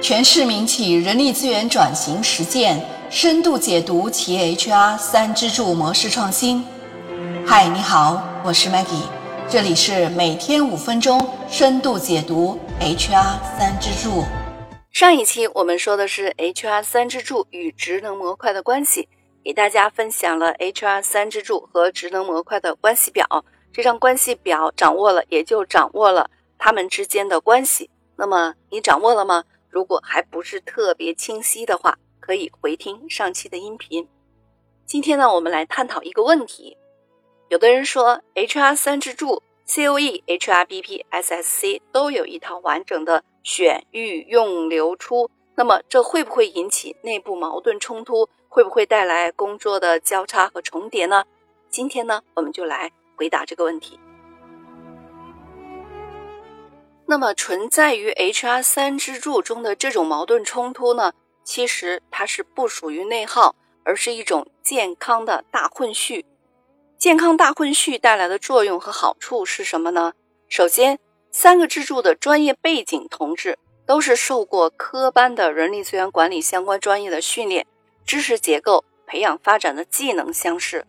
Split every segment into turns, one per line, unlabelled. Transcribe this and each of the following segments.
全市民企人力资源转型实践深度解读企业 HR 三支柱模式创新。嗨，你好，我是 Maggie，这里是每天五分钟深度解读 HR 三支柱。
上一期我们说的是 HR 三支柱与职能模块的关系，给大家分享了 HR 三支柱和职能模块的关系表。这张关系表掌握了，也就掌握了他们之间的关系。那么你掌握了吗？如果还不是特别清晰的话，可以回听上期的音频。今天呢，我们来探讨一个问题。有的人说，HR 三支柱 COE、HRBP、SSC 都有一套完整的选育用流出，那么这会不会引起内部矛盾冲突？会不会带来工作的交叉和重叠呢？今天呢，我们就来回答这个问题。那么存在于 HR 三支柱中的这种矛盾冲突呢，其实它是不属于内耗，而是一种健康的大混序。健康大混序带来的作用和好处是什么呢？首先，三个支柱的专业背景同志都是受过科班的人力资源管理相关专业的训练，知识结构、培养发展的技能相似。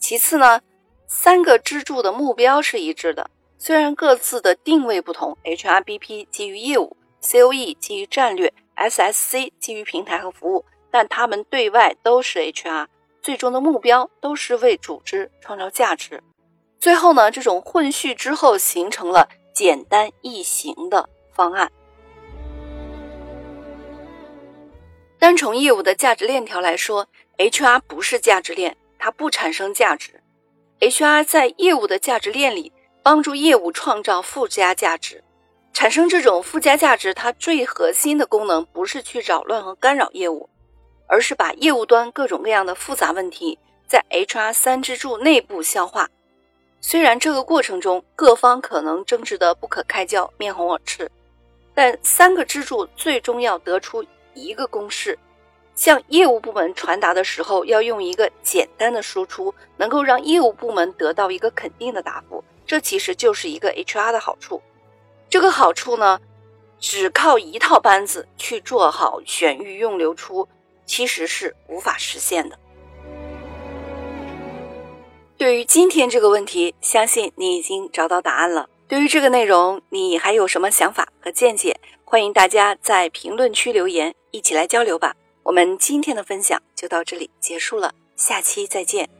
其次呢，三个支柱的目标是一致的。虽然各自的定位不同，HRBP 基于业务，COE 基于战略，SSC 基于平台和服务，但他们对外都是 HR，最终的目标都是为组织创造价值。最后呢，这种混序之后形成了简单易行的方案。单从业务的价值链条来说，HR 不是价值链，它不产生价值。HR 在业务的价值链里。帮助业务创造附加价值，产生这种附加价值，它最核心的功能不是去扰乱和干扰业务，而是把业务端各种各样的复杂问题在 HR 三支柱内部消化。虽然这个过程中各方可能争执得不可开交、面红耳赤，但三个支柱最终要得出一个公式：向业务部门传达的时候，要用一个简单的输出，能够让业务部门得到一个肯定的答复。这其实就是一个 HR 的好处，这个好处呢，只靠一套班子去做好选育用流出，其实是无法实现的。对于今天这个问题，相信你已经找到答案了。对于这个内容，你还有什么想法和见解？欢迎大家在评论区留言，一起来交流吧。我们今天的分享就到这里结束了，下期再见。